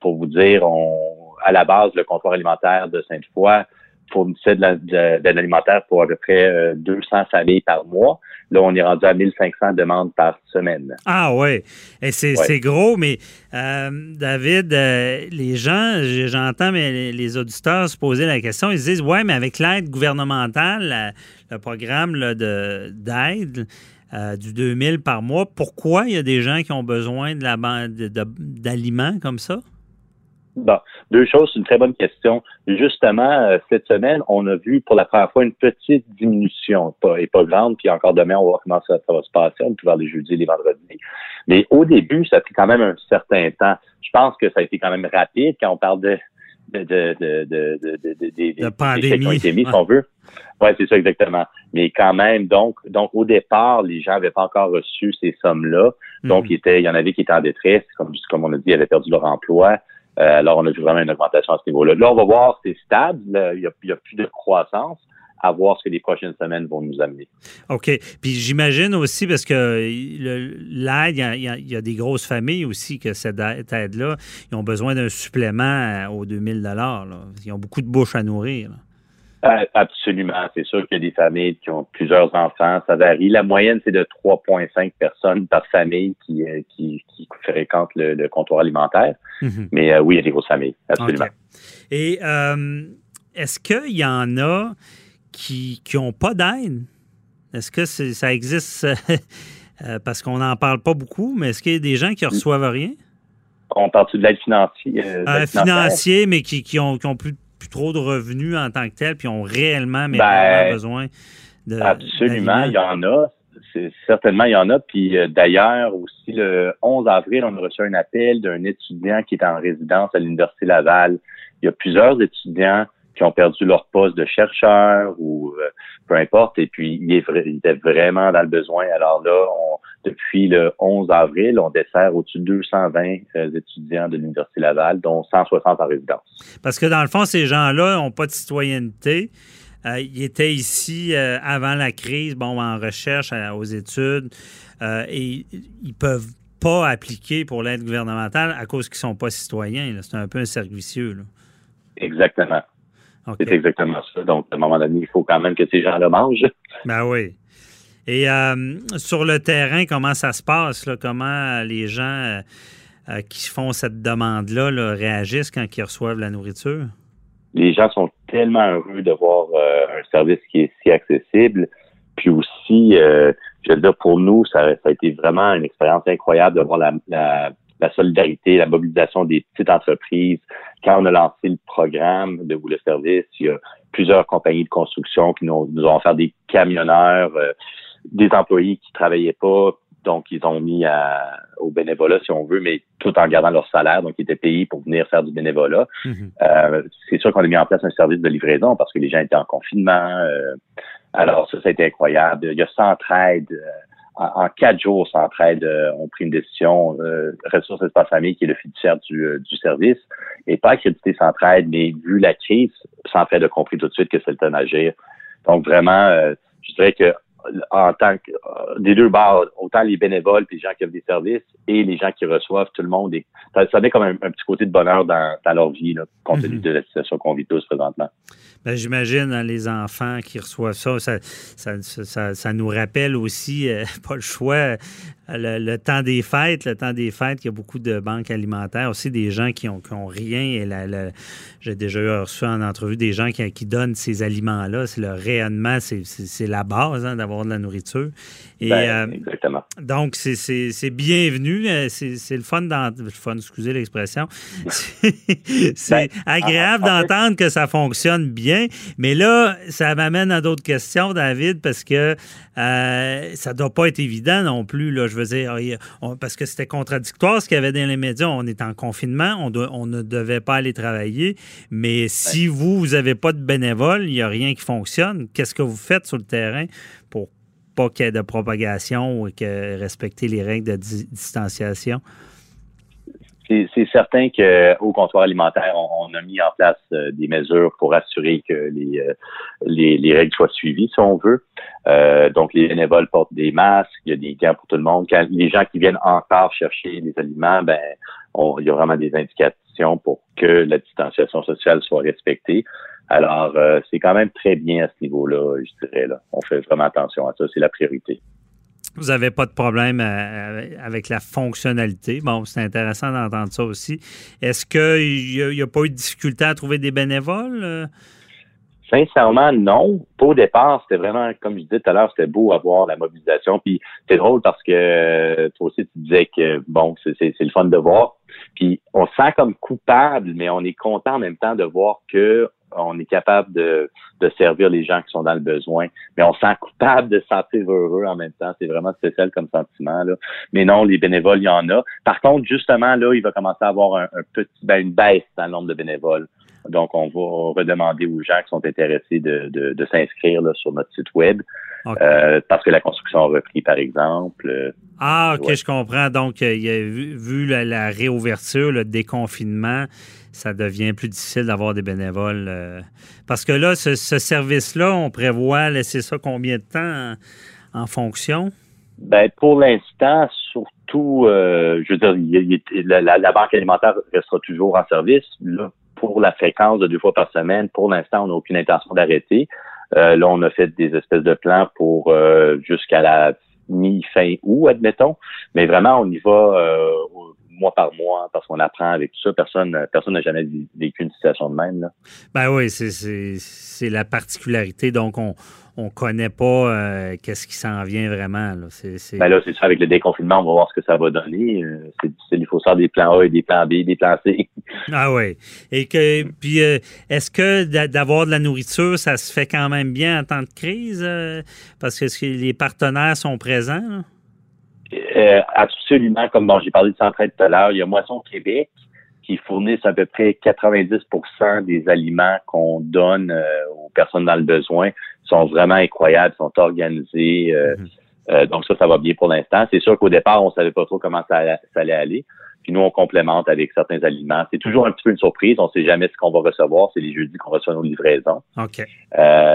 pour vous dire, on, à la base, le comptoir alimentaire de Sainte-Foy fournissait de l'aide alimentaire pour à peu près 200 familles par mois. Là, on est rendu à 1500 demandes par semaine. Ah oui, et c'est gros, mais euh, David, euh, les gens, j'entends mais les, auditeurs se poser la question, ils se disent, ouais, mais avec l'aide gouvernementale, le programme d'aide, euh, du 2000 par mois, pourquoi il y a des gens qui ont besoin de la d'aliments comme ça? Bon, deux choses, c'est une très bonne question. Justement, euh, cette semaine, on a vu pour la première fois une petite diminution, pas, et pas grande, puis encore demain, on va voir comment ça, va se passer, on peut voir les jeudis, les vendredis. Mais au début, ça a pris quand même un certain temps. Je pense que ça a été quand même rapide quand on parle de de, de, de, de, de, de pandémie. Qui été mis, si on veut. Oui, c'est ça exactement. Mais quand même, donc, donc au départ, les gens n'avaient pas encore reçu ces sommes-là. Donc, mm. il, était, il y en avait qui étaient en détresse, comme, comme on a dit, ils avaient perdu leur emploi. Euh, alors, on a vu vraiment une augmentation à ce niveau-là. Là, on va voir, c'est stable, il n'y a, plus de croissance à voir ce que les prochaines semaines vont nous amener. OK. Puis j'imagine aussi, parce que l'aide, il y, a des grosses familles aussi que cette aide-là, ils ont besoin d'un supplément aux 2000 là. Ils ont beaucoup de bouches à nourrir. Euh, absolument. C'est sûr qu'il y a des familles qui ont plusieurs enfants. Ça varie. La moyenne, c'est de 3,5 personnes par famille qui, euh, qui, qui fréquentent le, comptoir alimentaire. Mhm. Mais euh, oui, il y a des grosses familles. Absolument. Et est-ce qu'il y en a qui n'ont pas d'aide? Est-ce que ça existe? parce qu'on n'en parle pas beaucoup, mais est-ce qu'il y a des gens qui ne reçoivent rien? On parle de l'aide financière? financier, mais qui, qui, ont, qui ont plus plus trop de revenus en tant que tel, puis ont réellement, mais ben, besoin de. Absolument, il y en a. Certainement, il y en a. Puis euh, d'ailleurs, aussi le 11 avril, on a reçu un appel d'un étudiant qui est en résidence à l'Université Laval. Il y a plusieurs étudiants qui ont perdu leur poste de chercheur ou euh, peu importe. Et puis, il, est, il était vraiment dans le besoin. Alors là, on, depuis le 11 avril, on dessert au-dessus de 220 euh, étudiants de l'Université Laval, dont 160 en résidence. Parce que dans le fond, ces gens-là n'ont pas de citoyenneté. Euh, ils étaient ici avant la crise, bon, en recherche, aux études, et ils peuvent pas appliquer pour l'aide gouvernementale à cause qu'ils sont pas citoyens. C'est un peu un cercle vicieux. Exactement. C'est exactement ça. Donc, à un moment donné, il faut quand même que ces gens le mangent. Ben oui. Et euh, sur le terrain, comment ça se passe? Comment les gens euh, euh, qui font cette demande-là réagissent quand ils reçoivent la nourriture? Les gens sont tellement heureux de voir un service qui est si accessible. Puis aussi, je veux dire, pour nous, ça, a été vraiment une expérience incroyable de voir la la solidarité, la mobilisation des petites entreprises. Quand on a lancé le programme de vous le service, il y a plusieurs compagnies de construction qui nous, nous ont offert des camionneurs, euh, des employés qui travaillaient pas, donc ils ont mis à, au bénévolat si on veut, mais tout en gardant leur salaire, donc ils étaient payés pour venir faire du bénévolat. Mm-hmm. Euh, c'est sûr qu'on a mis en place un service de livraison parce que les gens étaient en confinement. Euh, Alors ça, ça a été incroyable. Il y a Centraide. Euh, en, quatre jours, Centraide euh, ont pris une décision. Euh, Ressources Espace Famille, qui est le fiduciaire du, euh, du service, et pas accrédité Centraide, mais vu la crise, Centraide a compris tout de suite que c'était un agir. Donc vraiment, je dirais que en tant que euh, des deux bords, autant les bénévoles puis les gens qui offrent des services et les gens qui reçoivent, tout le monde. Et, ça, ça met comme un, petit côté de bonheur dans, dans leur vie, là, compte tenu mhm. de la situation qu'on vit tous présentement. Ben, J'imagine hein, les enfants qui reçoivent ça, ça, ça, ça, ça nous rappelle aussi, euh, pas le choix, le, temps des fêtes, le temps des fêtes, il y a beaucoup de banques alimentaires, aussi des gens qui ont, qui ont rien. Et j'ai déjà reçu en entrevue des gens qui, qui donnent ces aliments-là. C'est le rayonnement, c'est la base hein, d'avoir de la nourriture. Et, ben, euh, exactement. donc, c'est bienvenu. Euh, c'est le fun, dans, le fun, excusez l'expression. c'est ben, agréable d'entendre que ça fonctionne bien. Mais là, ça m'amène à d'autres questions, David, parce que euh, ça ne doit pas être évident non plus. Là, je veux dire, parce que c'était contradictoire ce qu'il y avait dans les médias. On est en confinement, on, on ne devait pas aller travailler. Mais si vous, vous n'avez pas de bénévoles, il n'y a rien qui fonctionne. Qu'est-ce que vous faites sur le terrain pour pas qu'il y ait de propagation ou que respecter les règles de distanciation? C'est certain qu'au comptoir alimentaire, on, a mis en place euh, des mesures pour assurer que les, euh, les, les, règles soient suivies, si on veut. Euh, donc, les bénévoles portent des masques, il y a des gants pour tout le monde. Quand les gens qui viennent encore chercher les aliments, ben, il y a vraiment des indications pour que la distanciation sociale soit respectée. Alors, c'est quand même très bien à ce niveau-là, je dirais. Là. On fait vraiment attention à ça, c'est la priorité. Vous n'avez pas de problème euh, avec la fonctionnalité. Bon, c'est intéressant d'entendre ça aussi. Est-ce qu'il n'y a, pas eu de difficulté à trouver des bénévoles? Euh? Sincèrement, non. Au départ, c'était vraiment, comme je disais tout à l'heure, c'était beau avoir la mobilisation. Puis c'est drôle parce que euh, toi aussi, tu disais que, bon, c'est le fun de voir. Puis on se sent comme coupable, mais on est content en même temps de voir que on est capable de, de, servir les gens qui sont dans le besoin, mais on se sent coupable de se sentir heureux en même temps. C'est vraiment spécial comme sentiment. Là. Mais non, les bénévoles, il y en a. Par contre, justement, là, il va commencer à avoir un, petit, ben, une baisse dans le nombre de bénévoles. Donc, on va redemander aux gens qui sont intéressés de, de, de s'inscrire sur notre site web. Euh, parce que la construction a repris, par exemple. Ah, OK, je comprends. Donc, il y a vu, la, la, réouverture, le déconfinement, ça devient plus difficile d'avoir des bénévoles. Euh, parce que là, ce, service-là, on prévoit laisser ça combien de temps en, fonction? Ben, pour l'instant, surtout, euh, je veux dire, la, banque alimentaire restera toujours en service. Là, pour la fréquence de deux fois par semaine, pour l'instant, on n'a aucune intention d'arrêter. Euh, là, on a fait des espèces de plans pour jusqu'à la mi-fin août, admettons. Mais vraiment, on y va mois par mois parce qu'on apprend avec tout ça. Personne personne n'a jamais vécu une situation de même. Là. Ben oui, c'est la particularité. Donc, on on connaît pas euh, qu'est-ce qui s'en vient vraiment. Là. C'est, Ben là, c'est ça, avec le déconfinement, on va voir ce que ça va donner. Euh, c'est difficile, il faut faire des plans A et des plans B, des plans C. Ah oui. Et que puis euh, est-ce que d'avoir de la nourriture, ça se fait quand même bien en temps de crise? parce que les partenaires sont présents? Euh, absolument, comme bon, j'ai parlé de Centraide tout à l'heure, il y a Moisson Québec qui fournissent à peu près 90% des aliments qu'on donne euh, aux personnes dans le besoin. sont vraiment incroyables, sont organisés. Euh, mhm. donc ça, ça va bien pour l'instant. C'est sûr qu'au départ, on savait pas trop comment ça, allait aller. Puis nous, on complémente avec certains aliments. C'est toujours un petit peu une surprise. On sait jamais ce qu'on va recevoir. C'est les jeudis qu'on reçoit nos livraisons. OK.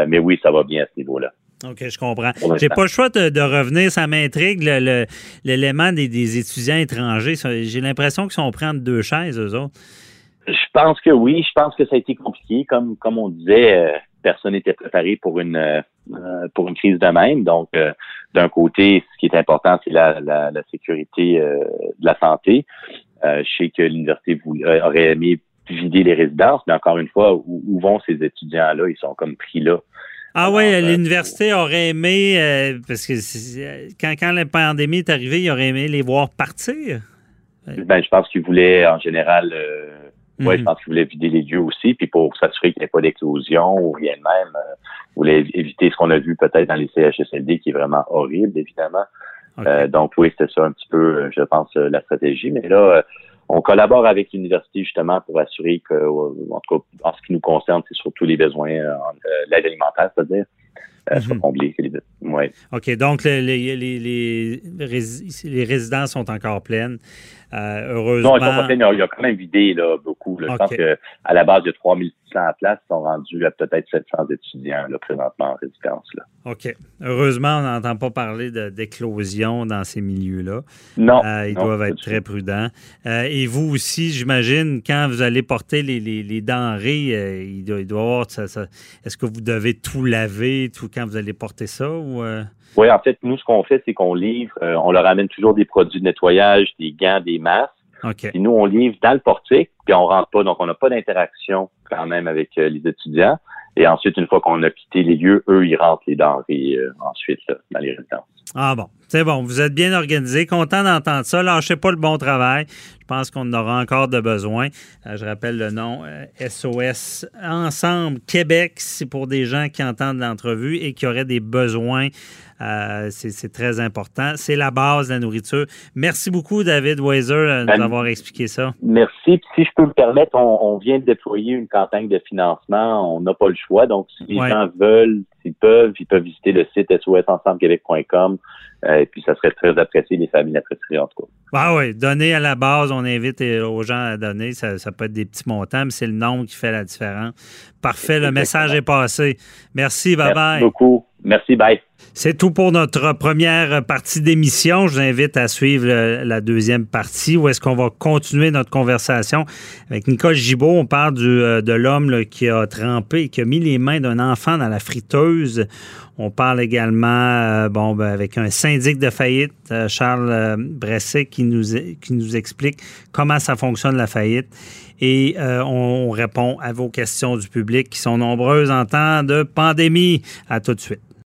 mais oui, ça va bien à ce niveau-là. OK, je comprends. J'ai pas le choix de, revenir. Ça m'intrigue, l'élément des, étudiants étrangers. J'ai l'impression qu'ils sont pris entre deux chaises, eux autres. Je pense que oui. Je pense que ça a été compliqué. Comme, comme on disait, euh, personne n'était préparé pour une, euh, pour une crise de même. Donc, euh, d'un côté, ce qui est important, c'est la, sécurité de la santé. je sais que l'université aurait aimé vider les résidences, mais encore une fois, où vont ces étudiants-là? Ils sont comme pris là ah oui, ben, l'université aurait aimé, euh, parce que quand, quand la pandémie est arrivée, il aurait aimé les voir partir. Ben, je pense qu'ils voulaient, en général, euh, je mhm. pense qu'ils voulaient vider les lieux aussi, puis pour s'assurer qu'il n'y ait pas d'éclosion ou rien de même, euh, voulaient éviter ce qu'on a vu peut-être dans les CHSLD, qui est vraiment horrible, évidemment. Euh, donc oui, c'était ça un petit peu, je pense, la stratégie. Mais là, on collabore avec l'université justement pour assurer que, en tout cas, en ce qui nous concerne, c'est surtout les besoins, euh, l'aide alimentaire, c'est-à-dire. euh, soit Mhm. comblé. Les- Ouais. OK, donc les, les, les, les résidences sont encore pleines. Euh, heureusement. Non, ils sont pas pleins, il y a- il y a quand même vidé là, beaucoup. Là. Je pense qu'à la base, il y a 3600 places, ils sont rendus à peut-être 700 étudiants là, présentement en résidence. Là. OK. Heureusement, on n'entend pas parler de- d'éclosion dans ces milieux-là. Non. Euh, ils non, doivent être très prudents. Euh, et vous aussi, j'imagine, quand vous allez porter les, les- les denrées, euh, il, doit, il doit y avoir. ça- ça- Est-ce que vous devez tout laver tout quand vous allez porter ça? Ou? Oui, en fait, nous, ce qu'on fait, c'est qu'on livre, on leur amène toujours des produits de nettoyage, des gants, des masques. OK. Puis nous, on livre dans le portique, puis on rentre pas, donc on n'a pas d'interaction quand même avec euh, les étudiants. Et ensuite, une fois qu'on a quitté les lieux, eux, ils rentrent les denrées euh, ensuite là, dans les résidences. Ah bon, c'est bon. Vous êtes bien organisé. Content d'entendre ça. Lâchez pas le bon travail. Je pense qu'on en aura encore de besoin. Euh, je rappelle le nom euh, SOS Ensemble Québec. C'est pour des gens qui entendent l'entrevue et qui auraient des besoins. Euh, c'est très important. C'est la base de la nourriture. Merci beaucoup, David Weiser, euh, de nous Ben, avoir expliqué ça. Merci. Puis si je peux me permettre, on, on vient de déployer une campagne de financement. On n'a pas le choix. Donc, si les Ouais. gens veulent, s'ils peuvent, ils peuvent visiter le site sosensemblequebec.com. Euh, et puis, ça serait très apprécié, les familles l'apprécieraient en tout cas. Ah oui, donner à la base, on invite aux gens à donner. Ça, ça peut être des petits montants, mais c'est le nombre qui fait la différence. Parfait, le message est passé. Merci, bye bye. Merci beaucoup. Merci, bye. C'est tout pour notre première partie d'émission. Je vous invite à suivre le- la deuxième partie où est-ce qu'on va continuer notre conversation avec Nicole Gibault. On parle euh, de l'homme qui a trempé, qui a mis les mains d'un enfant dans la friteuse. On parle également euh, bon, ben, avec un syndic de faillite, euh, Charles euh, Bresset, qui nous, explique comment ça fonctionne la faillite. Et euh, on répond à vos questions du public qui sont nombreuses en temps de pandémie. À tout de suite.